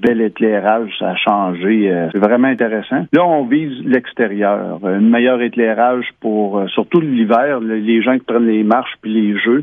bel éclairage, ça a changé. Euh, c'est vraiment intéressant. Là, on vise l'extérieur. Euh, Un meilleur éclairage pour, euh, surtout l'hiver, les gens qui prennent les marches puis les jeux.